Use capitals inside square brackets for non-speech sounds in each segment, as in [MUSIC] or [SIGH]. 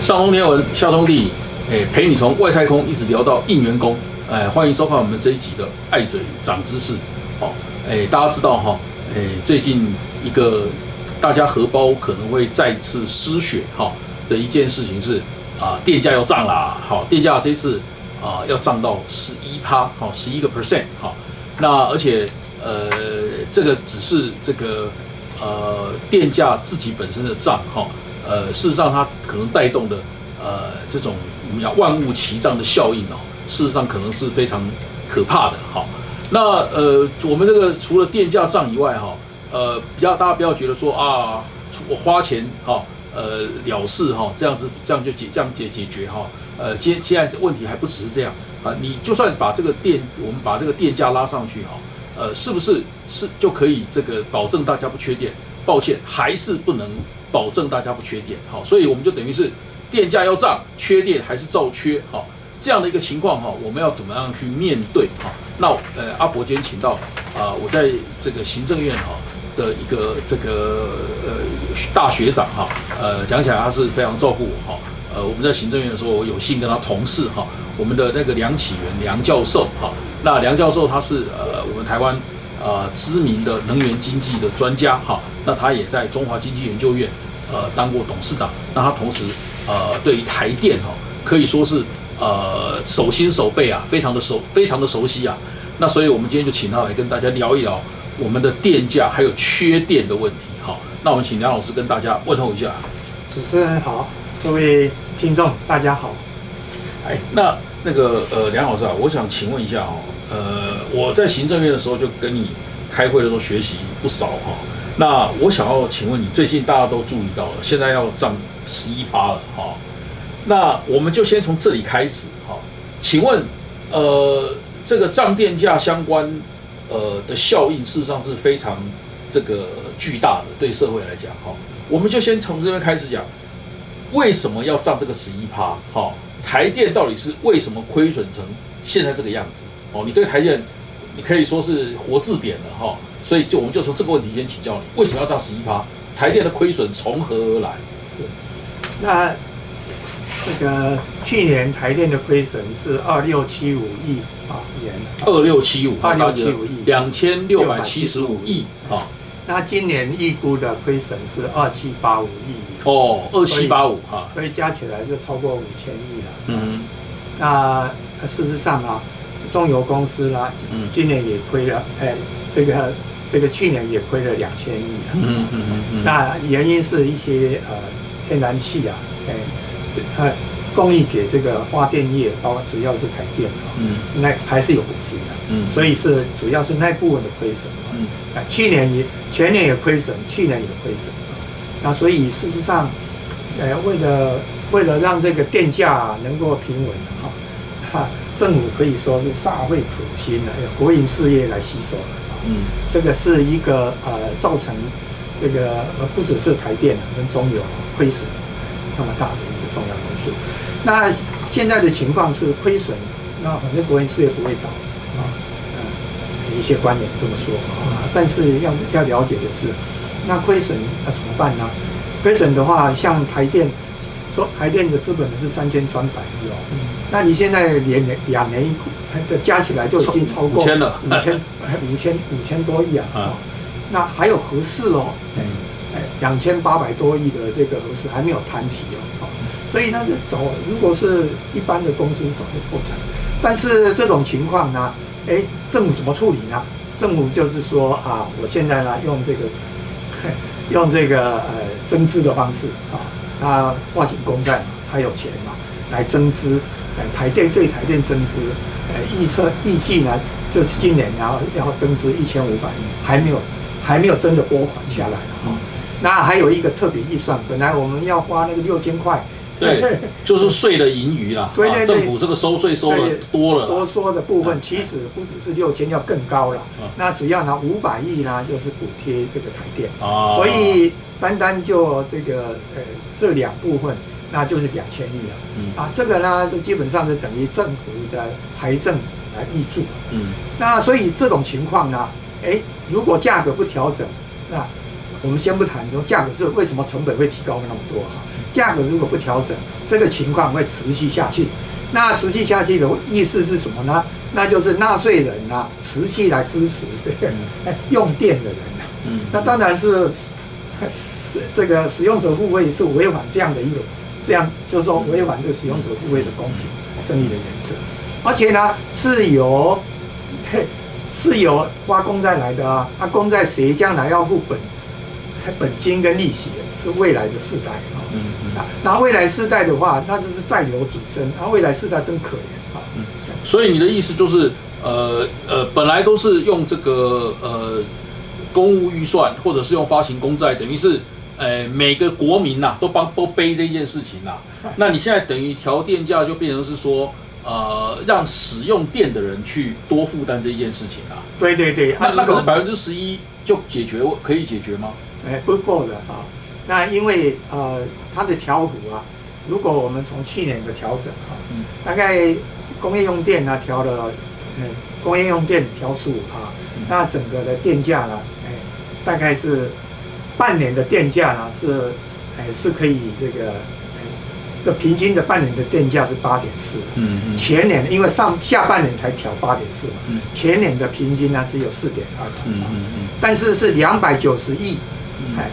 上通天文，下通地理，哎，陪你从外太空一直聊到应员工，哎，欢迎收看我们这一集的爱嘴长知识。好，哎，大家知道哈，哎，最近一个大家荷包可能会再次失血哈的一件事情是啊，电价要涨啦。好，电价这次啊要涨到十一趴，好，十一个 percent，好，那而且呃，这个只是这个呃电价自己本身的涨哈。呃，事实上，它可能带动的呃这种我们讲万物齐涨的效应哦，事实上可能是非常可怕的哈。那呃，我们这个除了电价涨以外哈，呃，不要大家不要觉得说啊，我花钱哈，呃了事哈，这样子这样就解这样解解决哈。呃，现现在问题还不只是这样啊，你就算把这个电我们把这个电价拉上去哈，呃，是不是是就可以这个保证大家不缺电？抱歉，还是不能。保证大家不缺电，好，所以我们就等于是电价要涨，缺电还是照缺，好，这样的一个情况哈，我们要怎么样去面对？哈，那呃，阿伯今天请到啊，我在这个行政院哈的一个这个呃大学长哈，呃，讲起来他是非常照顾我哈，呃，我们在行政院的时候，我有幸跟他同事哈，我们的那个梁启源梁教授哈，那梁教授他是呃我们台湾。呃，知名的能源经济的专家哈，那他也在中华经济研究院呃当过董事长，那他同时呃对于台电哈可以说是呃手心手背啊，非常的熟，非常的熟悉啊。那所以我们今天就请他来跟大家聊一聊我们的电价还有缺电的问题哈。那我们请梁老师跟大家问候一下。主持人好，各位听众大家好。哎，那那个呃梁老师啊，我想请问一下哦。呃，我在行政院的时候就跟你开会的时候学习不少哈。那我想要请问你，最近大家都注意到了，现在要涨十一趴了哈。那我们就先从这里开始哈。请问，呃，这个涨电价相关呃的效应，事实上是非常这个巨大的，对社会来讲哈。我们就先从这边开始讲，为什么要涨这个十一趴？哈，台电到底是为什么亏损成现在这个样子？哦，你对台电，你可以说是活字典了哈，所以就我们就从这个问题先请教你，为什么要涨十一趴？台电的亏损从何而来？是，那这个去年台电的亏损是二六七五亿啊元，二六七五，二六七五亿，两千六百七十五亿啊。那今年预估的亏损是二七八五亿哦，二七八五哈，所以加起来就超过五千亿了。嗯，那事实上啊。中油公司啦，今年也亏了，哎，这个这个去年也亏了两千亿啊。嗯嗯嗯那原因是一些呃天然气啊，哎，呃供应给这个发电业，包括主要是台电啊，嗯，那还是有补贴的。嗯。所以是主要是那部分的亏损。嗯。啊，去年也前年也亏损，去年也亏损。那所以事实上，呃，为了为了让这个电价能够平稳哈，哈。政府可以说是煞费苦心的，国营事业来吸收嗯，这个是一个呃造成这个呃不只是台电跟中油亏损那么大的一个重要因素。那现在的情况是亏损，那反正国营事业不会倒啊，呃，一些观点这么说啊。但是要要了解的是，那亏损要怎么办呢？亏损的话，像台电。说台电的资本是三千三百亿哦，那你现在连两年的加起来就已经超过五千了，五千 [LAUGHS] 五千五千多亿啊！啊，那还有合适哦，哎，两千八百多亿的这个合适还没有摊提哦，所以呢，走如果是一般的公司早就破产，但是这种情况呢，哎，政府怎么处理呢？政府就是说啊，我现在呢用这个 [LAUGHS] 用这个呃增资的方式啊。他发起公债嘛，才有钱嘛，来增资。呃，台电对台电增资，呃，预测预计呢，就是今年然后要增资一千五百亿，还没有还没有真的拨款下来哈。那还有一个特别预算，本来我们要花那个六千块，对，就是税的盈余啦。对对对，政府这个收税收的多了，多说的部分其实不只是六千，要更高了。那主要拿，五百亿呢，就是补贴这个台电。啊，所以。单单就这个呃这两部分，那就是两千亿了。嗯啊，这个呢就基本上是等于政府的财政来挹注。嗯，那所以这种情况呢，哎，如果价格不调整，那我们先不谈说价格是为什么成本会提高那么多哈，价格如果不调整，这个情况会持续下去。那持续下去的意思是什么呢？那就是纳税人呐，持续来支持这个用电的人呐。嗯，那当然是这这个使用者付费是违反这样的一个，这样就是说违反这个使用者付费的公平正义的原则，而且呢是由 [LAUGHS] 是由发公债来的啊，那公债谁将来要付本本金跟利息？是未来的世代啊。嗯嗯。那未来世代的话，那就是债留主生，那未来世代真可怜啊。嗯。所以你的意思就是，呃呃，本来都是用这个呃公务预算，或者是用发行公债，等于是，呃每个国民呐都帮都背这件事情啦。[LAUGHS] 那你现在等于调电价，就变成是说，呃，让使用电的人去多负担这一件事情啊。对对对。那那可能百分之十一就解决，可以解决吗？哎，不够的啊。那因为呃它的调幅啊，如果我们从去年的调整啊，大概。工业用电呢调了，嗯，工业用电调十五帕，那整个的电价呢，哎，大概是半年的电价呢是，哎，是可以这个，的平均的半年的电价是八点四，嗯嗯，前年因为上下半年才调八点四嘛，前年的平均呢只有四点二，嗯嗯嗯，但是是两百九十亿，哎，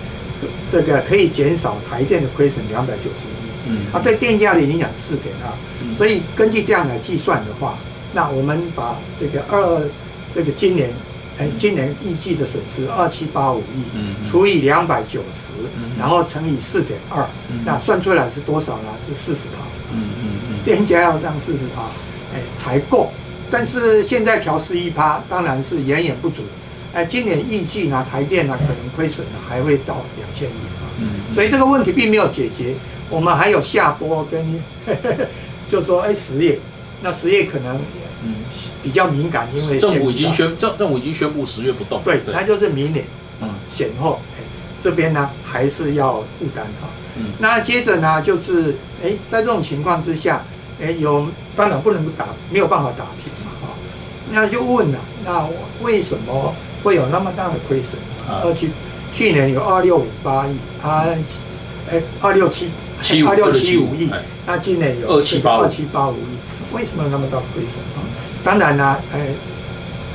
这个可以减少台电的亏损两百九十亿。嗯，啊，对电价的影响四点二，所以根据这样来计算的话，那我们把这个二，这个今年，哎，今年预计的损失二七八五亿，嗯，除以两百九十，然后乘以四点二，那算出来是多少呢？是四十趴，嗯嗯嗯，电价要上四十趴，哎，才够。但是现在调十一趴，当然是远远不足。哎，今年预计呢，台电呢可能亏损呢还会到两千亿啊，嗯，所以这个问题并没有解决。我们还有下波跟，[LAUGHS] 就说哎实业，那实业可能嗯比较敏感，因为政府已经宣政政府已经宣布十月不动，对，那就是明年嗯。险后，这边呢还是要负担哈。嗯，那接着呢就是哎在这种情况之下，哎有当然不能打没有办法打平嘛哈，那就问了，那为什么会有那么大的亏损？二去去年有二六五八亿啊，哎二六七七。二六七五亿，那今年有二七八二七八五亿，为什么那么大亏损啊？当然呢，哎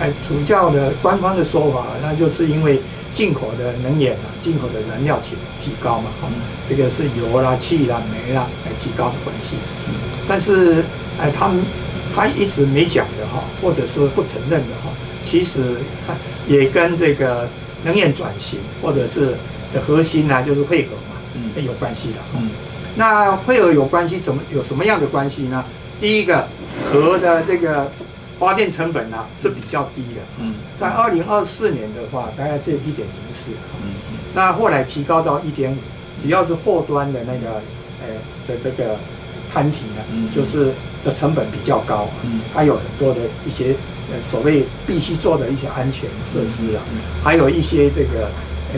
哎，主教的官方的说法，那就是因为进口的能源啊，进口的燃料提提高嘛，哈，这个是油啦、气啦、煤啦来提高的关系。但是哎，他们他一直没讲的哈，或者是不承认的哈，其实也跟这个能源转型或者是的核心呢，就是配合嘛，嗯，有关系的，嗯。那配合有关系，怎么有什么样的关系呢？第一个，核的这个发电成本呢是比较低的。嗯，在二零二四年的话，大概只有一点零四。嗯，那后来提高到一点五，只要是后端的那个，呃的这个摊体呢，就是的成本比较高。嗯，它有很多的一些呃所谓必须做的一些安全设施啊，还有一些这个，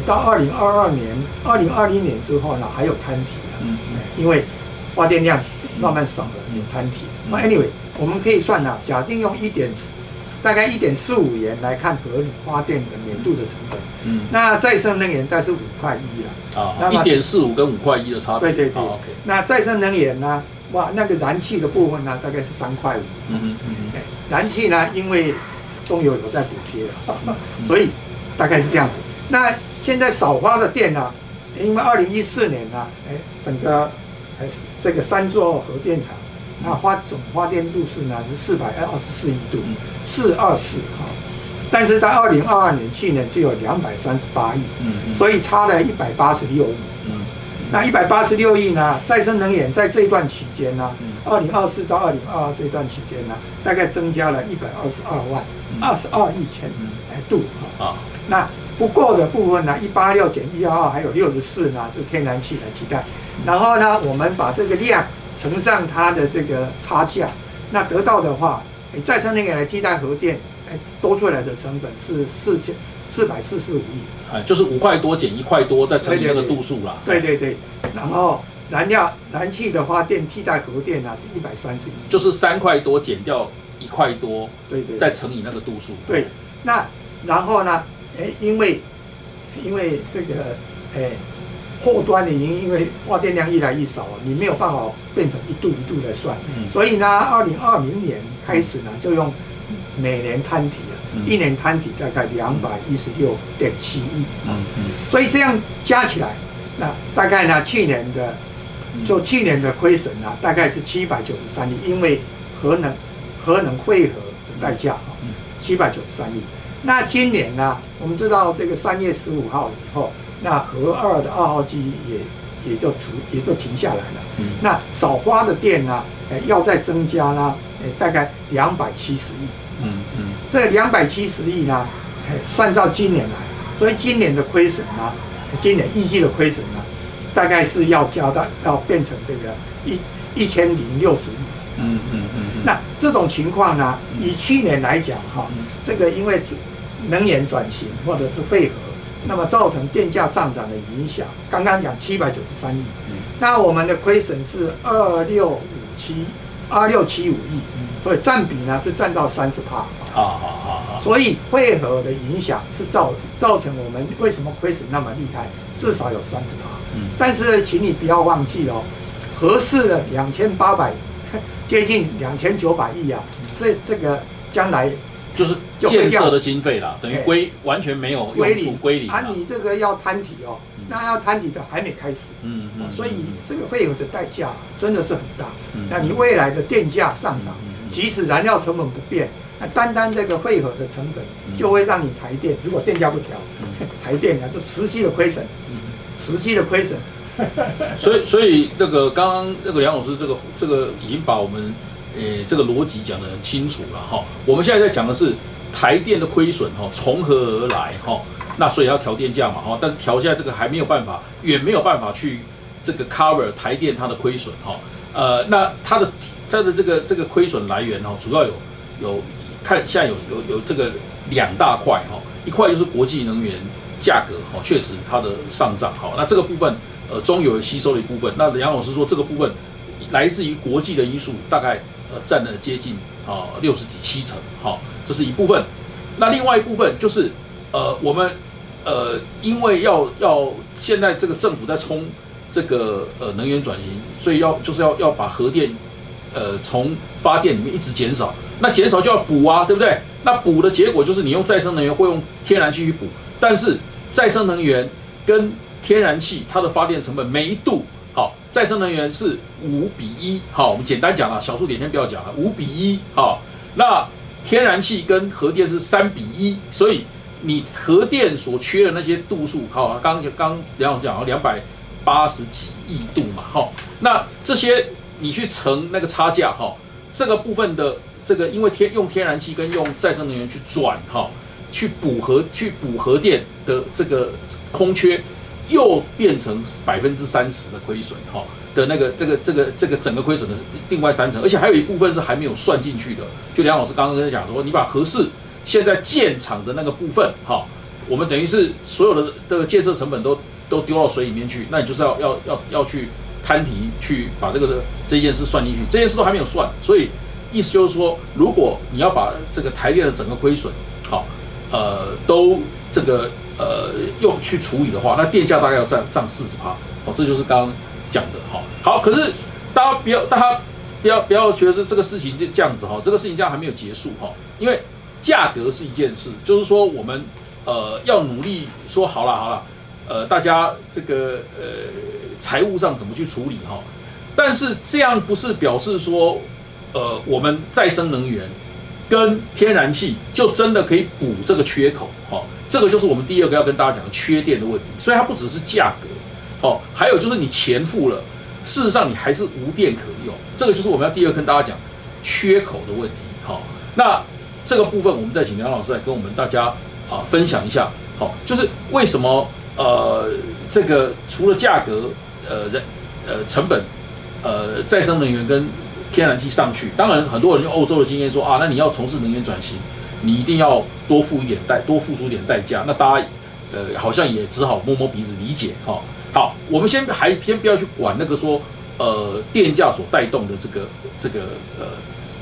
到二零二二年、二零二零年之后呢，还有摊体。嗯，因为发电量慢慢少了，有摊体。那 anyway，我们可以算啊，假定用一点，大概一点四五元来看合理发电的年度的成本。嗯，那再生能源大概是五块一了。啊，一点四五跟五块一的差别。对对对。OK。那再生能源呢？哇，那个燃气的部分呢，大概是三块五。嗯嗯嗯。哎，燃气呢，因为中油有在补贴，所以大概是这样子。那现在少发的电呢？因为二零一四年呢，哎，整个还是这个三座核电厂，那发总发电度数呢是四百二十四亿度，四二四哈。但是在二零二二年去年只有两百三十八亿，嗯，所以差了一百八十六亿，嗯，那一百八十六亿呢，再生能源在这一段期间呢，二零二四到二零二二这段期间呢，大概增加了一百二十二万，二十二亿千哎度哈，啊，那。不够的部分呢，一八六减一幺二，还有六十四呢，就天然气来替代。然后呢，我们把这个量乘上它的这个差价，那得到的话，再生能源来替代核电，哎，多出来的成本是四千四百四十五亿。哎，就是五块多减一块多，再乘以那个度数啦。对对对。然后燃料燃气的发电替代核电呢，是一百三十亿。就是三块多减掉一块多，对对，再乘以那个度数。对，那然后呢？哎，因为因为这个诶后端的因，因为发电量越来越少啊，你没有办法变成一度一度的算，所以呢，二零二零年开始呢，就用每年摊提了，一年摊提大概两百一十六点七亿，嗯嗯，所以这样加起来，那大概呢，去年的就去年的亏损呢，大概是七百九十三亿，因为核能核能汇合的代价啊，七百九十三亿。那今年呢，我们知道这个三月十五号以后，那核二的二号机也也就除也就停下来了。嗯。那少花的电呢，诶，要再增加呢，诶，大概两百七十亿。嗯嗯。这两百七十亿呢，算到今年来，所以今年的亏损呢，今年预计的亏损呢，大概是要加到要变成这个一一千零六十亿。嗯嗯嗯。那这种情况呢，以去年来讲哈，这个因为。能源转型或者是汇合，那么造成电价上涨的影响。刚刚讲七百九十三亿，那我们的亏损是二六五七二六七五亿，所以占比呢是占到三十帕。好好好好。所以汇合的影响是造造成我们为什么亏损那么厉害，至少有三十帕。嗯。但是请你不要忘记哦，合适的两千八百 [LAUGHS] 接近两千九百亿啊，这这个将来。就是建设的经费啦，等于归完全没有用处归零啊！你这个要摊体哦，那要摊体的还没开始，嗯嗯，所以这个费用的代价真的是很大。那你未来的电价上涨，即使燃料成本不变，那单单这个废合的成本就会让你台电如果电价不调，台电啊就持续的亏损，实际的亏损。[LAUGHS] 所以所以那个刚刚那个梁老师这个这个已经把我们。诶，这个逻辑讲得很清楚了哈。我们现在在讲的是台电的亏损哈，从何而来哈？那所以要调电价嘛哈。但是调现在这个还没有办法，远没有办法去这个 cover 台电它的亏损哈。呃，那它的它的这个这个亏损来源哈，主要有有看现在有有有这个两大块哈。一块就是国际能源价格哈，确实它的上涨哈。那这个部分呃中油吸收的一部分。那杨老师说这个部分来自于国际的因素，大概呃。占了接近啊六十几七成，好，这是一部分。那另外一部分就是，呃，我们呃，因为要要现在这个政府在冲这个呃能源转型，所以要就是要要把核电呃从发电里面一直减少，那减少就要补啊，对不对？那补的结果就是你用再生能源会用天然气去补，但是再生能源跟天然气它的发电成本每一度。好，再生能源是五比一。好，我们简单讲了，小数点先不要讲了，五比一。好，那天然气跟核电是三比一，所以你核电所缺的那些度数，好，刚刚梁老师讲了两百八十几亿度嘛，好，那这些你去乘那个差价，哈，这个部分的这个因为天用天然气跟用再生能源去转，哈，去补核去补核电的这个空缺。又变成百分之三十的亏损，哈的那个这个这个这个整个亏损的另外三成，而且还有一部分是还没有算进去的。就梁老师刚刚跟他讲说，你把合适现在建厂的那个部分，哈，我们等于是所有的的建设成本都都丢到水里面去，那你就是要要要要去摊提去把这个这件事算进去，这件事都还没有算，所以意思就是说，如果你要把这个台电的整个亏损，好，呃，都这个。呃，用去处理的话，那电价大概要占占四十趴，哦，这就是刚刚讲的哈。好，可是大家不要，大家不要不要觉得这个事情就这样子哈，这个事情这样还没有结束哈。因为价格是一件事，就是说我们呃要努力说好了好了，呃，大家这个呃财务上怎么去处理哈。但是这样不是表示说呃我们再生能源跟天然气就真的可以补这个缺口哈。这个就是我们第二个要跟大家讲的缺电的问题，所以它不只是价格，好，还有就是你钱付了，事实上你还是无电可用，这个就是我们要第二跟大家讲缺口的问题，好，那这个部分我们再请梁老师来跟我们大家啊分享一下，好，就是为什么呃这个除了价格呃人呃成本呃再生能源跟天然气上去，当然很多人用欧洲的经验说啊，那你要从事能源转型。你一定要多付一点代，多付出一点代价。那大家，呃，好像也只好摸摸鼻子理解哈。好，我们先还先不要去管那个说，呃，电价所带动的这个这个呃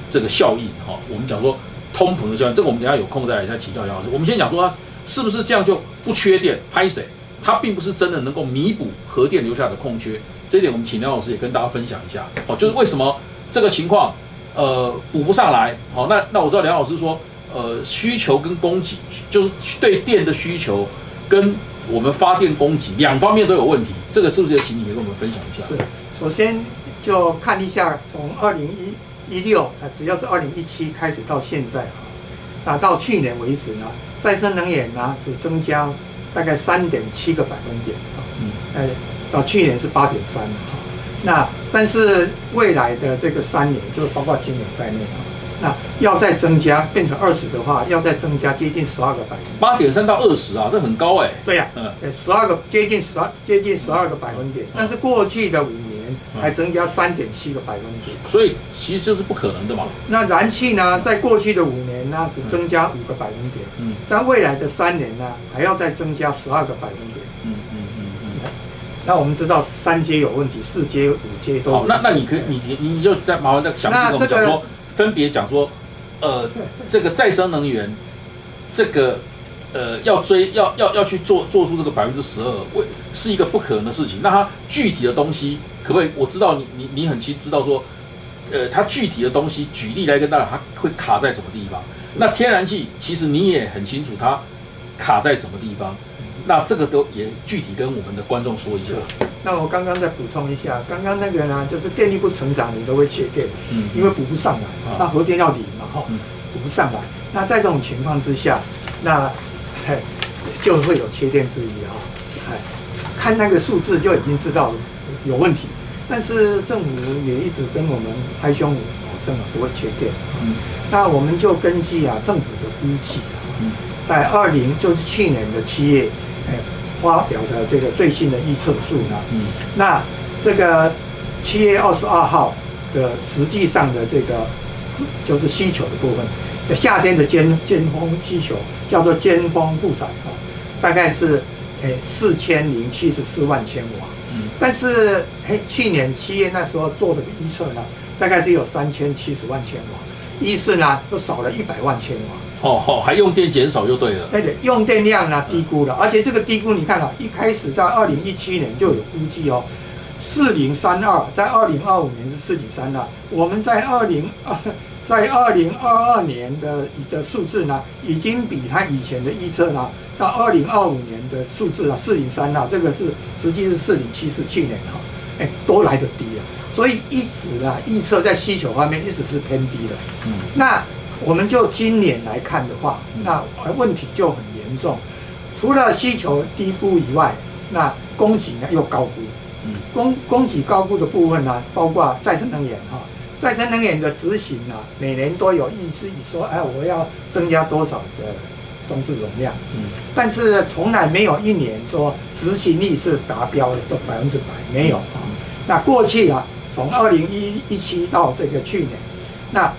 这个效应哈。我们讲说通膨的效应，这个我们等下有空再来再请教杨老师。我们先讲说，是不是这样就不缺电，拍谁？它并不是真的能够弥补核电留下的空缺。这一点我们请梁老师也跟大家分享一下。哦，就是为什么这个情况，呃，补不上来。好，那那我知道梁老师说，呃，需求跟供给，就是对电的需求跟我们发电供给两方面都有问题。这个是不是也请你也跟我们分享一下？是，首先就看一下从二零一一六，啊，只要是二零一七开始到现在啊，那到去年为止呢，再生能源呢只增加大概三点七个百分点啊，嗯，哎，到去年是八点三哈，那但是未来的这个三年，就是包括今年在内啊。那要再增加变成二十的话，要再增加接近十二个百分点。八点三到二十啊，这很高哎。对呀，嗯，十二个接近十二接近十二个百分点，但是过去的五年还增加三点七个百分点，所以其实这是不可能的嘛。那燃气呢，在过去的五年呢，只增加五个百分点，嗯，在未来的三年呢，还要再增加十二个百分点。那我们知道三阶有问题，四阶、五阶都好。那那你可以，你你你就再麻烦再详细跟我们讲说。分别讲说，呃，这个再生能源，这个呃要追要要要去做做出这个百分之十二，为是一个不可能的事情。那它具体的东西可不可以？我知道你你你很清知道说，呃，它具体的东西举例来跟大家，它会卡在什么地方？那天然气其实你也很清楚它卡在什么地方。那这个都也具体跟我们的观众说一下。那我刚刚再补充一下，刚刚那个呢，就是电力不成长，你都会切电，嗯，因为补不上来，那核电要零嘛，哈，补不上来。那在这种情况之下，那嘿就会有切电之疑哈，哎，看那个数字就已经知道有问题。但是政府也一直跟我们拍胸脯保证了不会切电，嗯，那我们就根据啊政府的估计啊，在二零就是去年的七月，哎。发表的这个最新的预测数呢？嗯，那这个七月二十二号的实际上的这个就是需求的部分，夏天的尖尖峰需求叫做尖峰负载啊，大概是诶四千零七十四万千瓦。嗯，但是诶去年七月那时候做的预测呢，大概只有三千七十万千瓦，意思呢又少了一百万千瓦。哦哦，还用电减少就对了。对对，用电量呢低估了，而且这个低估你看啊，一开始在二零一七年就有估计哦，四零三二，在二零二五年是四零三二，我们在二零二 [LAUGHS] 在二零二二年的的数字呢，已经比他以前的预测呢，到二零二五年的数字啊，四零三二，这个是实际是四零七四，去年哈，哎，都来得低啊，所以一直啊预测在需求方面一直是偏低的。嗯，那。我们就今年来看的话，那问题就很严重。除了需求低估以外，那供给呢又高估。供供给高估的部分呢，包括再生能源哈，再生能源的执行呢，每年都有意志说，哎，我要增加多少的装置容量。嗯，但是从来没有一年说执行力是达标的，都百分之百没有啊。那过去啊，从二零一一七到这个去年，那。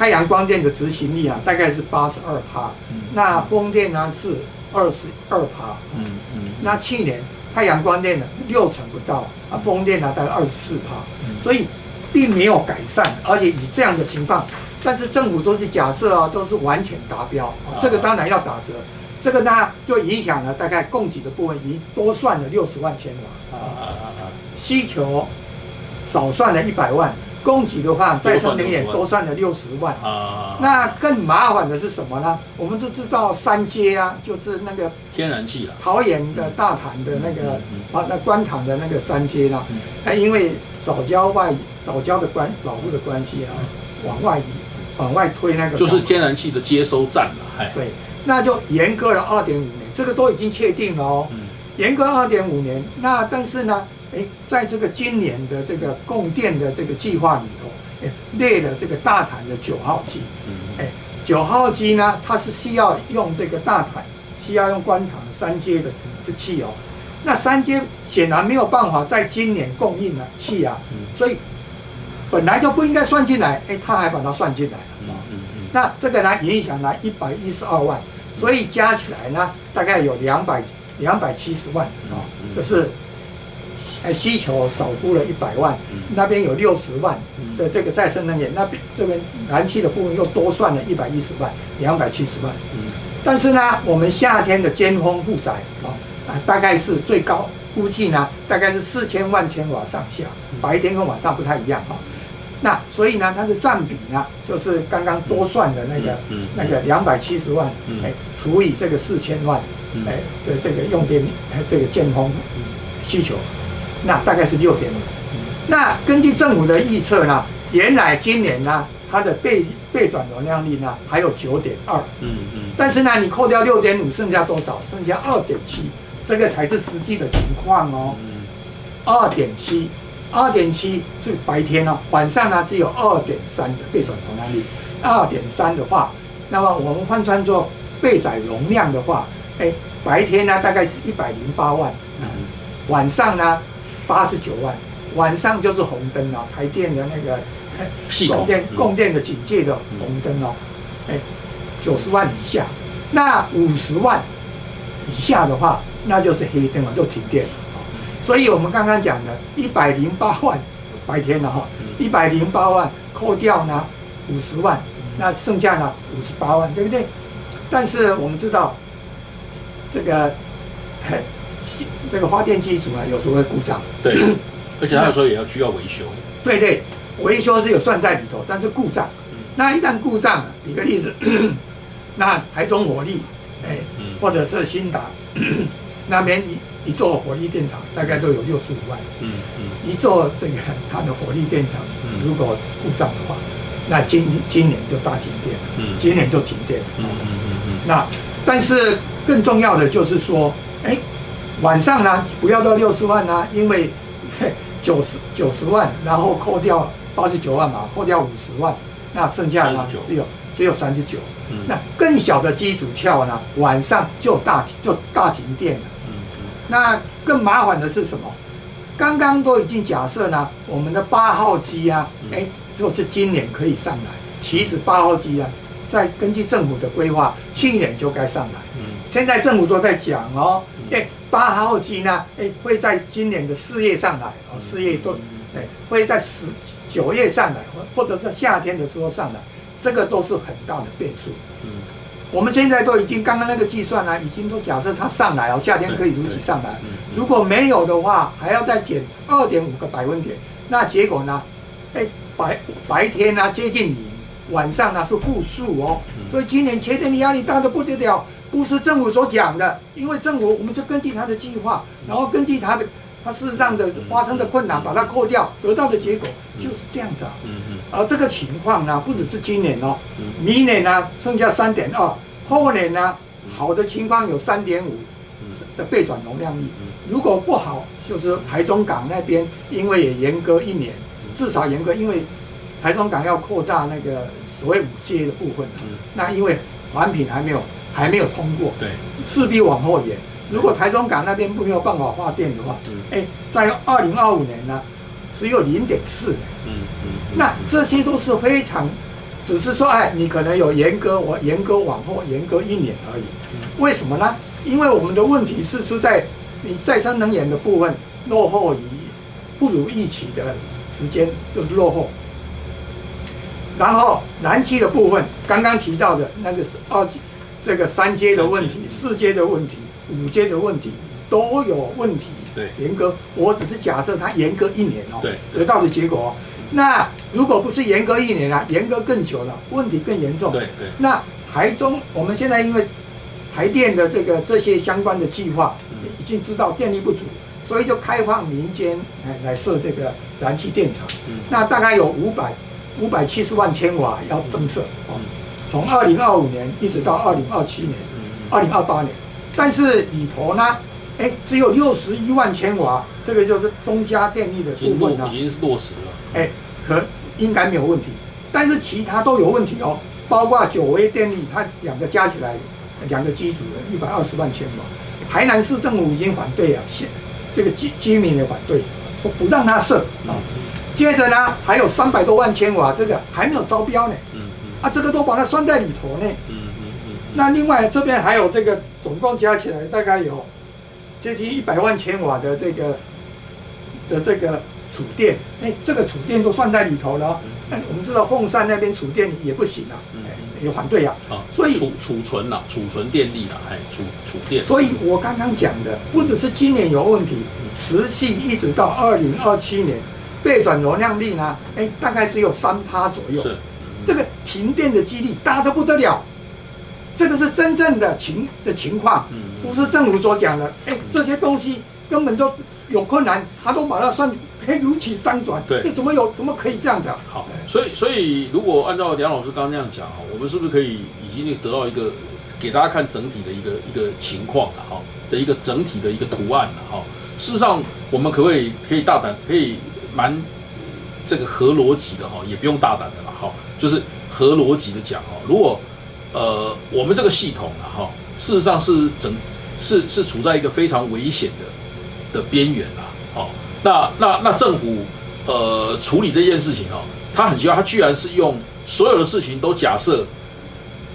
太阳光电的执行力啊，大概是八十二帕，那风电呢是二十二帕，嗯嗯，那去年太阳光电呢六成不到，啊风电呢大概二十四帕，所以并没有改善，而且以这样的情况，但是政府都是假设啊都是完全达标，这个当然要打折，这个呢就影响了大概供给的部分，已经多算了六十万千瓦，啊啊啊啊，需求少算了一百万。供给的话，再生能源多算了六十万啊。那更麻烦的是什么呢？我们都知道三阶啊，就是那个天然气了。桃园的大潭的那个啊，那官塘的那个三阶啦，它因为早交外早交的关保护的关系啊，往外移往外推那个就是天然气的接收站了。对，那就严格了二点五年，这个都已经确定了哦。严格二点五年，那但是呢？哎，在这个今年的这个供电的这个计划里头，哎，列了这个大潭的九号机。嗯。哎，九号机呢，它是需要用这个大潭，需要用关塘三阶的的汽油。那三阶显然没有办法在今年供应了气啊。嗯。所以本来就不应该算进来，哎，他还把它算进来了。那这个呢，影响了一百一十二万，所以加起来呢，大概有两百两百七十万啊，就是。哎，需求少估了一百万，那边有六十万的这个再生能源，那边这边燃气的部分又多算了一百一十万，两百七十万。嗯，但是呢，我们夏天的尖峰负载啊啊，大概是最高估计呢，大概是四千万千瓦上下，白天跟晚上不太一样哈。那所以呢，它的占比呢，就是刚刚多算的那个那个两百七十万，哎，除以这个四千万，哎的这个用电这个建峰需求，那大概是六点五。那根据政府的预测呢，原来今年呢，它的备备转容量率呢还有九点二，嗯嗯，但是呢，你扣掉六点五，剩下多少？剩下二点七，这个才是实际的情况哦，二点七。二点七是白天哦，晚上呢只有二点三的备转容量率。二点三的话，那么我们换算做备载容量的话，哎，白天呢大概是一百零八万，晚上呢八十九万。晚上就是红灯哦，台电的那个供电供电的警戒的红灯哦，哎，九十万以下，那五十万以下的话，那就是黑灯了，就停电了。所以我们刚刚讲的，一百零八万白天了哈，一百零八万扣掉呢五十万，那剩下呢五十八万，对不对？但是我们知道，这个这个发电机组啊，有时候会故障，对，而且它有时候也要需要维修。对对，维修是有算在里头，但是故障，那一旦故障，举个例子，那台中火力，哎，或者是新达那边一。一座火力电厂大概都有六十五万。嗯嗯。一座这个它的火力电厂，如果故障的话，那今今年就大停电了。嗯。今年就停电了。嗯嗯嗯嗯。那但是更重要的就是说，哎，晚上呢不要到六十万呢，因为 [LAUGHS] 九十九十万，然后扣掉八十九万嘛，扣掉五十万，那剩下呢只有只有三十九。嗯。那更小的机组跳呢，晚上就大就大停电了。嗯那更麻烦的是什么？刚刚都已经假设呢，我们的八号机啊，哎，就是今年可以上来。其实八号机啊，在根据政府的规划，去年就该上来。嗯。现在政府都在讲哦，哎，八号机呢，哎，会在今年的四月上来，哦，四月多，哎，会在十九月上来，或或者是夏天的时候上来，这个都是很大的变数。嗯。我们现在都已经刚刚那个计算呢，已经都假设它上来哦，夏天可以如期上来。如果没有的话，还要再减二点五个百分点。那结果呢？哎，白白天呢接近零，晚上呢是负数哦。所以今年前年的压力大的不得了，不是政府所讲的，因为政府我们是根据他的计划，然后根据他的他事实上的发生的困难把它扣掉，得到的结果就是这样子啊。而这个情况呢，不只是今年哦，明年呢剩下三点二，后年呢好的情况有三点五的备转容量率，如果不好，就是台中港那边因为也严格一年，至少严格，因为台中港要扩大那个所谓五 G 的部分，那因为环品还没有还没有通过，对，势必往后延。如果台中港那边不没有办法发电的话，哎，在二零二五年呢？只有零点四，嗯嗯，那这些都是非常，只是说，哎，你可能有严格，我严格往后严格一年而已。为什么呢？因为我们的问题是出在你再生能源的部分落后于不如预期的时间，就是落后。然后燃气的部分，刚刚提到的那个二这个三阶的问题、四阶的问题、五阶的问题都有问题。对，严格，我只是假设它严格一年哦，对，得到的结果。那如果不是严格一年啊，严格更久了，问题更严重。对对。那台中，我们现在因为台电的这个这些相关的计划，已经知道电力不足，所以就开放民间来来设这个燃气电厂。嗯。那大概有五百五百七十万千瓦要增设哦，从二零二五年一直到二零二七年，二零二八年，但是里头呢？哎，只有六十一万千瓦，这个就是中加电力的部分呢，已经是落实了。哎，可应该没有问题，但是其他都有问题哦，包括九威电力，它两个加起来，两个机组的一百二十万千瓦，台南市政府已经反对啊，现这个居居民也反对，说不让它设啊。接着呢，还有三百多万千瓦，这个还没有招标呢。啊，这个都把它算在里头呢。嗯嗯嗯。那另外这边还有这个，总共加起来大概有。接近一百万千瓦的这个的这个储电，哎，这个储电都算在里头了。那我们知道凤山那边储电也不行啊，也反对啊。啊，所以储储存呐，储存电力啦，哎，储储电。所以我刚刚讲的，不只是今年有问题，持续一直到二零二七年，备转容量率呢，哎，大概只有三趴左右。是，这个停电的几率大得不得了。这个是真正的情的情况，不是政府所讲的。哎，这些东西根本都有困难，他都把它算可以如期商转。对，这怎么有怎么可以这样讲？好，所以所以如果按照梁老师刚刚那样讲哈，我们是不是可以已经得到一个给大家看整体的一个一个情况了哈的一个整体的一个图案了哈？事实上，我们可不可以可以大胆可以蛮这个合逻辑的哈，也不用大胆的了哈，就是合逻辑的讲哈，如果。呃，我们这个系统啊，哈，事实上是整是是处在一个非常危险的的边缘啊，好，那那那政府呃处理这件事情啊，他很奇怪，他居然是用所有的事情都假设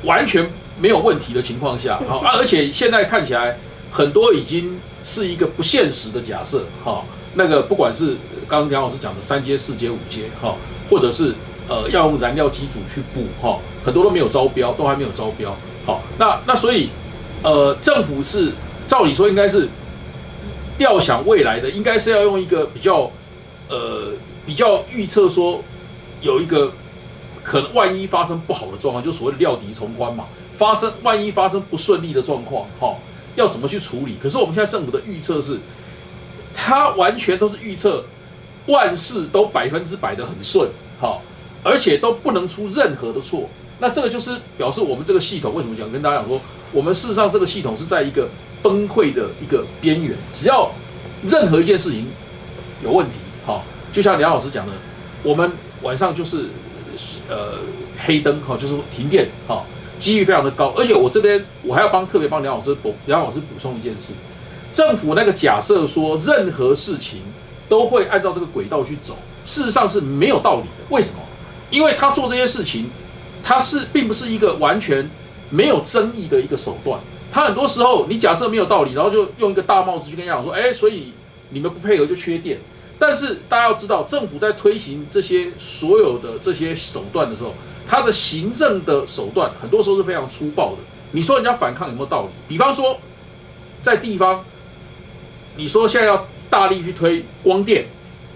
完全没有问题的情况下，好啊，而且现在看起来很多已经是一个不现实的假设，哈，那个不管是刚刚杨老师讲的三阶、四阶、五阶，哈，或者是。呃，要用燃料机组去补哈，很多都没有招标，都还没有招标。好，那那所以，呃，政府是照理说应该是料想未来的，应该是要用一个比较呃比较预测说有一个可能万一发生不好的状况，就所谓的料敌从宽嘛，发生万一发生不顺利的状况，哈，要怎么去处理？可是我们现在政府的预测是，它完全都是预测万事都百分之百的很顺，好。而且都不能出任何的错，那这个就是表示我们这个系统为什么讲跟大家讲说，我们事实上这个系统是在一个崩溃的一个边缘。只要任何一件事情有问题，哈，就像梁老师讲的，我们晚上就是呃黑灯，哈，就是停电，哈，几率非常的高。而且我这边我还要帮特别帮梁老师补梁老师补充一件事，政府那个假设说任何事情都会按照这个轨道去走，事实上是没有道理的。为什么？因为他做这些事情，他是并不是一个完全没有争议的一个手段。他很多时候，你假设没有道理，然后就用一个大帽子去跟人家讲说：“哎，所以你们不配合就缺电。”但是大家要知道，政府在推行这些所有的这些手段的时候，他的行政的手段很多时候是非常粗暴的。你说人家反抗有没有道理？比方说，在地方，你说现在要大力去推光电，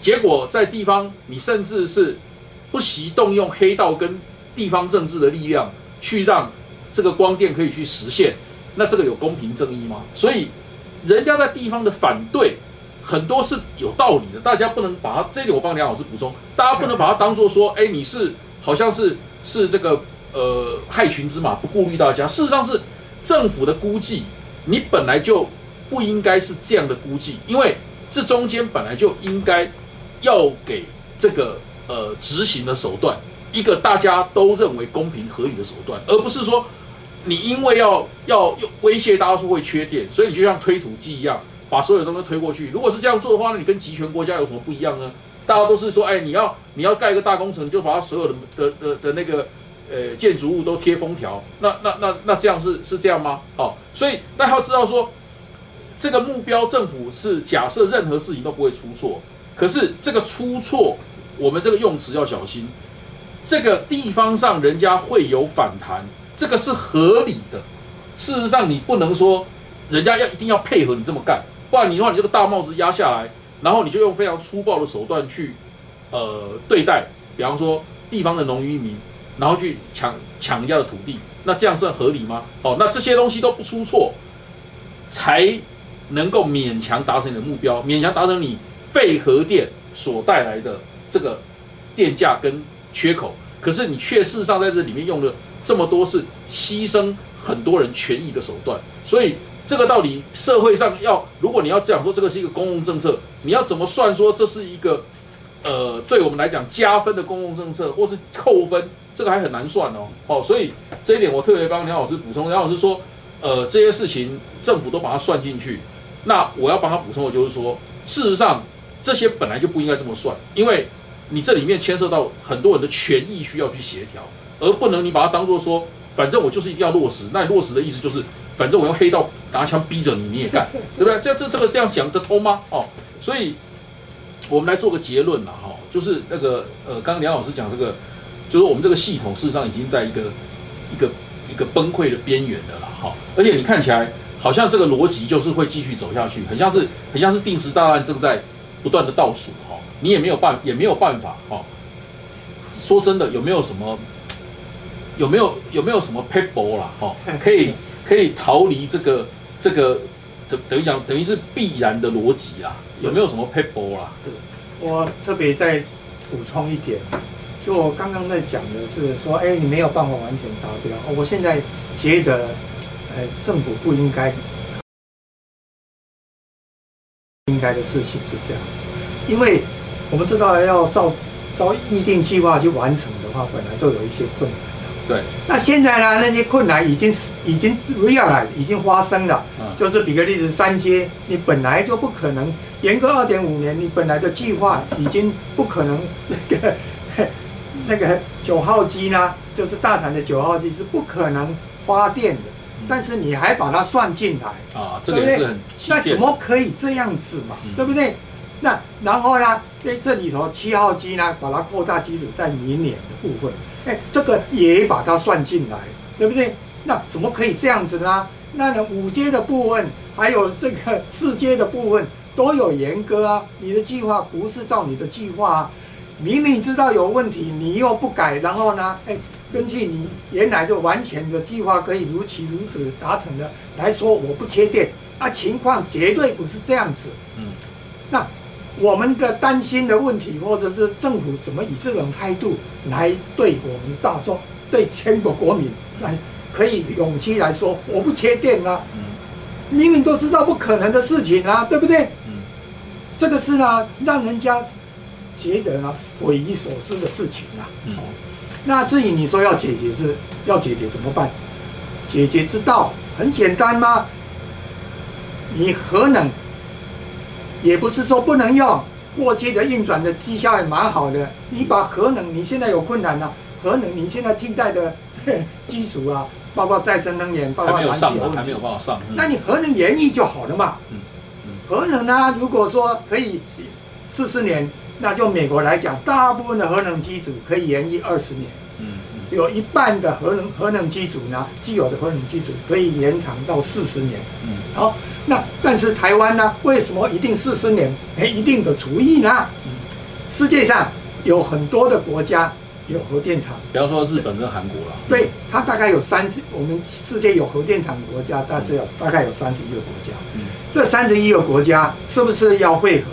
结果在地方你甚至是。不惜动用黑道跟地方政治的力量去让这个光电可以去实现，那这个有公平正义吗？所以人家在地方的反对很多是有道理的，大家不能把它这里我帮梁老师补充，大家不能把它当做说，哎，你是好像是是这个呃害群之马，不顾虑大家。事实上是政府的估计，你本来就不应该是这样的估计，因为这中间本来就应该要给这个。呃，执行的手段，一个大家都认为公平合理的手段，而不是说你因为要要威胁大家说会缺电，所以你就像推土机一样，把所有东西推过去。如果是这样做的话，那你跟集权国家有什么不一样呢？大家都是说，哎，你要你要盖一个大工程，就把它所有的的的的那个呃建筑物都贴封条，那那那那这样是是这样吗？好，所以大家要知道说，这个目标政府是假设任何事情都不会出错，可是这个出错。我们这个用词要小心，这个地方上人家会有反弹，这个是合理的。事实上，你不能说人家要一定要配合你这么干，不然你的话，你这个大帽子压下来，然后你就用非常粗暴的手段去呃对待，比方说地方的农渔民，然后去抢抢人家的土地，那这样算合理吗？哦，那这些东西都不出错，才能够勉强达成你的目标，勉强达成你废核电所带来的。这个电价跟缺口，可是你却事实上在这里面用了这么多是牺牲很多人权益的手段，所以这个道理社会上要，如果你要讲说这个是一个公共政策，你要怎么算说这是一个呃对我们来讲加分的公共政策，或是扣分，这个还很难算哦。哦，所以这一点我特别帮梁老师补充，梁老师说，呃，这些事情政府都把它算进去，那我要帮他补充的就是说，事实上这些本来就不应该这么算，因为。你这里面牵涉到很多人的权益需要去协调，而不能你把它当做说，反正我就是一定要落实。那落实的意思就是，反正我用黑道拿枪逼着你，你也干，对不对？这这这个这样想得通吗？哦，所以我们来做个结论了哈，就是那个呃，刚刚梁老师讲这个，就是我们这个系统事实上已经在一个一个一个崩溃的边缘的了，哈。而且你看起来好像这个逻辑就是会继续走下去，很像是很像是定时炸弹正在不断的倒数，你也没有办也没有办法，哦。说真的，有没有什么有没有有没有什么 paper 啦，哦，可以可以逃离这个这个等等于讲等于是必然的逻辑啦？有没有什么 paper 啦？我特别再补充一点。就我刚刚在讲的是说，哎，你没有办法完全达标。我现在觉得，呃，政府不应该应该的事情是这样子，因为我们知道要照照预定计划去完成的话，本来都有一些困难。对。那现在呢，那些困难已经是已经 realize 已经发生了。嗯。就是比个例子，三阶你本来就不可能严格二点五年，你本来的计划已经不可能那个。[LAUGHS] 那个九号机呢，就是大厂的九号机是不可能发电的，但是你还把它算进来啊，这个是很那怎么可以这样子嘛？对不对？那然后呢，在这里头七号机呢，把它扩大机组在明年的部分，哎，这个也把它算进来，对不对？那怎么可以这样子呢？那呢五阶的部分，还有这个四阶的部分都有严格啊，你的计划不是照你的计划啊。明明知道有问题，你又不改，然后呢？哎，根据你原来的完全的计划，可以如期如此达成的来说，我不缺电啊，情况绝对不是这样子。嗯，那我们的担心的问题，或者是政府怎么以这种态度来对我们大众、对全国国民来可以勇气来说，我不缺电啊？嗯，明明都知道不可能的事情啊，对不对？嗯，这个是呢，让人家。觉得呢匪夷所思的事情啊，嗯，那至于你说要解决是要解决怎么办？解决之道很简单吗？你核能也不是说不能用，过去的运转的绩效也蛮好的。你把核能，你现在有困难了，核能你现在替代的 [LAUGHS] 基础啊，包括再生能源，包括燃气还没有办法上，那你核能延役就好了嘛。嗯嗯，核能呢，如果说可以四十年。那就美国来讲，大部分的核能机组可以延役二十年，嗯，有一半的核能核能机组呢，既有的核能机组可以延长到四十年，嗯，好，那但是台湾呢，为什么一定四十年？哎，一定的厨艺呢？世界上有很多的国家有核电厂，比方说日本跟韩国了，对，它大概有三十，我们世界有核电厂的国家，但是有大概有三十一个国家，嗯，这三十一个国家是不是要汇合？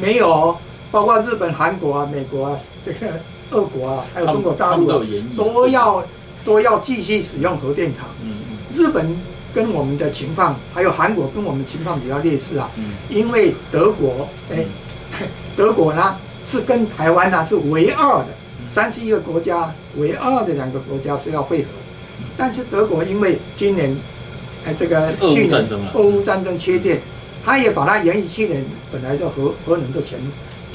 没有。包括日本、韩国啊、美国啊，这个俄国啊，还有中国大陆啊，都要都要继续使用核电厂。嗯嗯。日本跟我们的情况，还有韩国跟我们情况比较类似啊。嗯。因为德国，哎，[LAUGHS] 德国呢是跟台湾呢是唯二的，三十一个国家唯二的两个国家是要汇合。但是德国因为今年，哎，这个俄乌战争俄乌战争缺电，他也把它延于去年本来就核核能的全。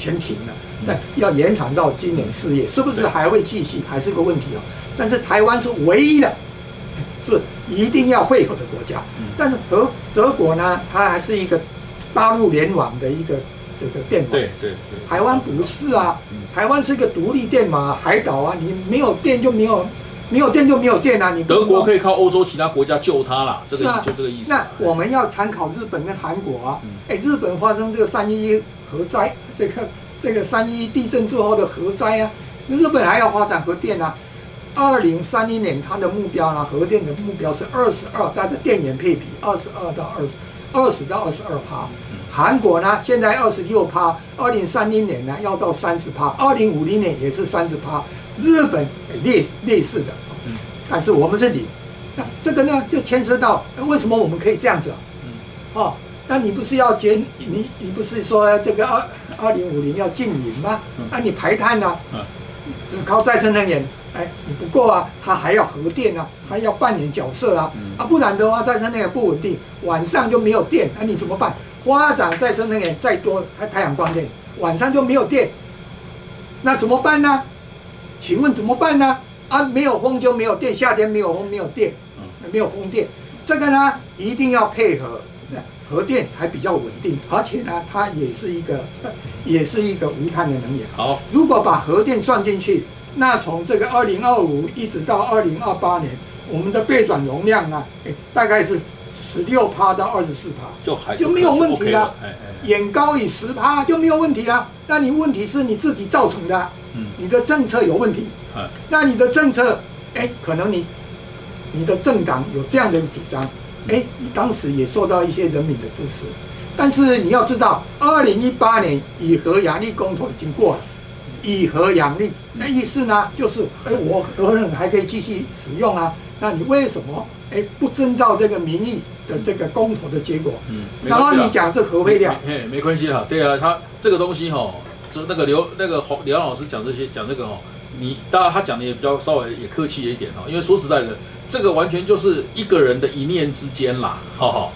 全停了，那要延长到今年四月，是不是还会继续，还是个问题哦？但是台湾是唯一的，是一定要会合的国家。但是德德国呢，它还是一个大陆联网的一个这个电网。对对对。台湾不是啊，台湾是一个独立电网，海岛啊，你没有电就没有，没有电就没有电啊。你德国可以靠欧洲其他国家救它啦，这个就这个意思。那我们要参考日本跟韩国啊，哎，日本发生这个三一。核灾，这个这个三一地震之后的核灾啊，日本还要发展核电啊。二零三零年它的目标呢，核电的目标是二十二，它的电源配比二十二到二十，二十到二十二帕。韩国呢，现在二十六帕，二零三零年呢要到三十帕，二零五零年也是三十帕。日本类类似的，但是我们这里，那这个呢就牵涉到为什么我们可以这样子啊？哦。那你不是要减你你不是说这个二二零五零要禁零吗？那你排碳呢？只靠再生能源，哎，你不够啊，它还要核电啊，还要扮演角色啊，啊，不然的话再生能源不稳定，晚上就没有电，那你怎么办？发展再生能源再多，太太阳光电，晚上就没有电，那怎么办呢？请问怎么办呢？啊，没有风就没有电，夏天没有风没有电，没有风电，这个呢一定要配合。核电还比较稳定，而且呢，它也是一个，[LAUGHS] 也是一个无碳的能源。好，如果把核电算进去，那从这个二零二五一直到二零二八年，我们的备转容量啊，哎，大概是十六趴到二十四趴，就还就没有问题了。远高于十趴就没有问题了。那你问题是你自己造成的，嗯，你的政策有问题。那你的政策，哎，可能你你的政党有这样的主张，哎，你当时也受到一些人民的支持。但是你要知道，二零一八年以核养力公投已经过了，以核养力那意思呢，就是哎，我核能还可以继续使用啊。那你为什么哎不遵照这个民意的这个公投的结果？嗯，然后你讲这核废料，嘿，没关系哈。对啊，他这个东西哈，就那个刘那个黄刘老师讲这些讲这个哈，你当然他讲的也比较稍微也客气一点哈，因为说实在的，这个完全就是一个人的一念之间啦，哈哈。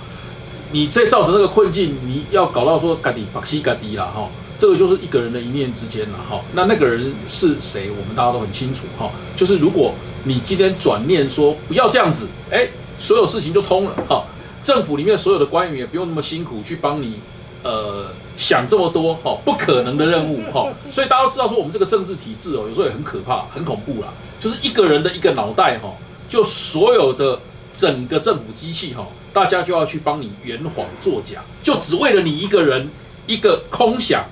你这造成这个困境，你要搞到说嘎迪巴西嘎迪啦哈，这个就是一个人的一念之间了哈。那那个人是谁？我们大家都很清楚哈。就是如果你今天转念说不要这样子，哎，所有事情就通了哈。政府里面所有的官员也不用那么辛苦去帮你呃想这么多哈，不可能的任务哈。所以大家都知道说我们这个政治体制哦，有时候也很可怕、很恐怖啦。就是一个人的一个脑袋哈，就所有的整个政府机器哈。大家就要去帮你圆谎作假，就只为了你一个人一个空想、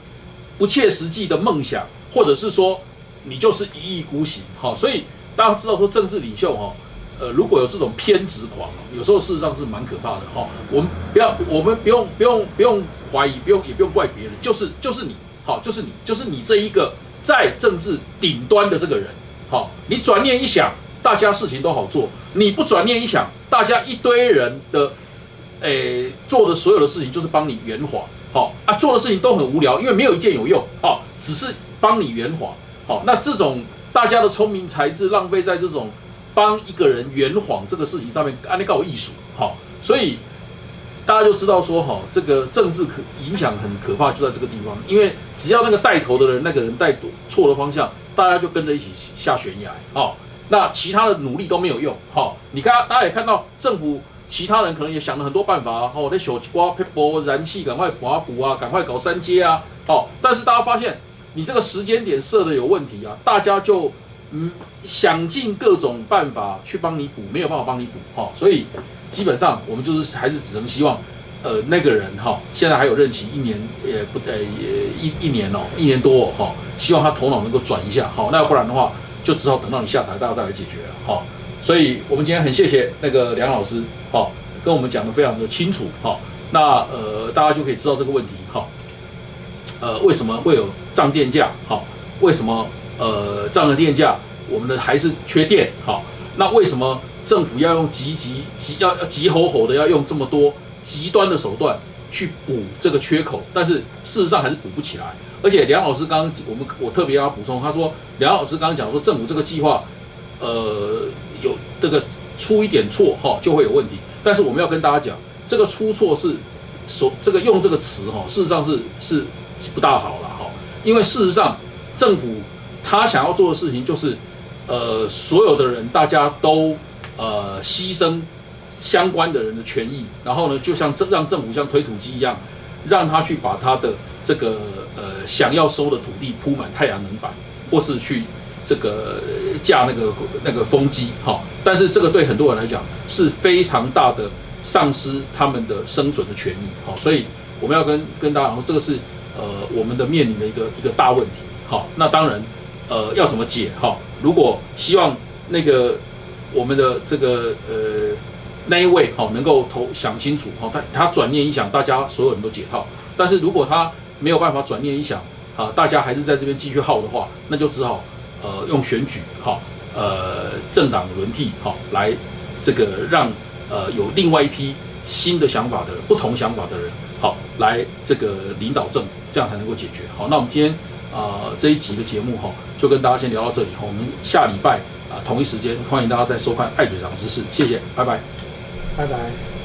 不切实际的梦想，或者是说你就是一意孤行，哈。所以大家知道说政治领袖，哈，呃，如果有这种偏执狂，有时候事实上是蛮可怕的，哈。我们不要，我们不用，不用，不用怀疑，不用，也不用怪别人，就是就是你，好，就是你，就是你这一个在政治顶端的这个人，好，你转念一想。大家事情都好做，你不转念一想，大家一堆人的，诶，做的所有的事情就是帮你圆谎，好啊，做的事情都很无聊，因为没有一件有用，好，只是帮你圆谎，好，那这种大家的聪明才智浪费在这种帮一个人圆谎这个事情上面，安利告艺术，好，所以大家就知道说，哈，这个政治可影响很可怕，就在这个地方，因为只要那个带头的人，那个人带错了方向，大家就跟着一起下悬崖，好。那其他的努力都没有用，好，你看大家也看到政府其他人可能也想了很多办法，好，那小瓜撇波燃气赶快刮补啊，赶快搞三阶啊，好，但是大家发现你这个时间点设的有问题啊，大家就嗯想尽各种办法去帮你补，没有办法帮你补，哈，所以基本上我们就是还是只能希望，呃，那个人哈，现在还有任期一年也不呃一一年哦，一年多哦哈，希望他头脑能够转一下，好，那不然的话。就只好等到你下台，大家再来解决了哈。所以，我们今天很谢谢那个梁老师，哈，跟我们讲的非常的清楚，哈。那呃，大家就可以知道这个问题，哈。呃，为什么会有涨电价？哈，为什么呃涨了电价，我们的还是缺电？哈，那为什么政府要用急急急要要急吼吼的要用这么多极端的手段去补这个缺口？但是事实上还是补不起来。而且梁老师刚刚我们我特别要补充，他说梁老师刚刚讲说政府这个计划，呃，有这个出一点错哈就会有问题。但是我们要跟大家讲，这个出错是所这个用这个词哈，事实上是是不大好了哈。因为事实上政府他想要做的事情就是，呃，所有的人大家都呃牺牲相关的人的权益，然后呢，就像政让政府像推土机一样，让他去把他的这个。呃，想要收的土地铺满太阳能板，或是去这个架那个那个风机，哈，但是这个对很多人来讲是非常大的丧失他们的生存的权益，好，所以我们要跟跟大家说，这个是呃我们的面临的一个一个大问题，好，那当然呃要怎么解，哈，如果希望那个我们的这个呃那一位好能够投想清楚，好，他他转念一想，大家所有人都解套，但是如果他没有办法转念一想，啊，大家还是在这边继续耗的话，那就只好呃用选举，哈，呃政党轮替，哈，来这个让呃有另外一批新的想法的不同想法的人，好来这个领导政府，这样才能够解决。好，那我们今天啊这一集的节目哈，就跟大家先聊到这里，哈，我们下礼拜啊同一时间欢迎大家再收看爱嘴长知识，谢谢，拜拜，拜拜。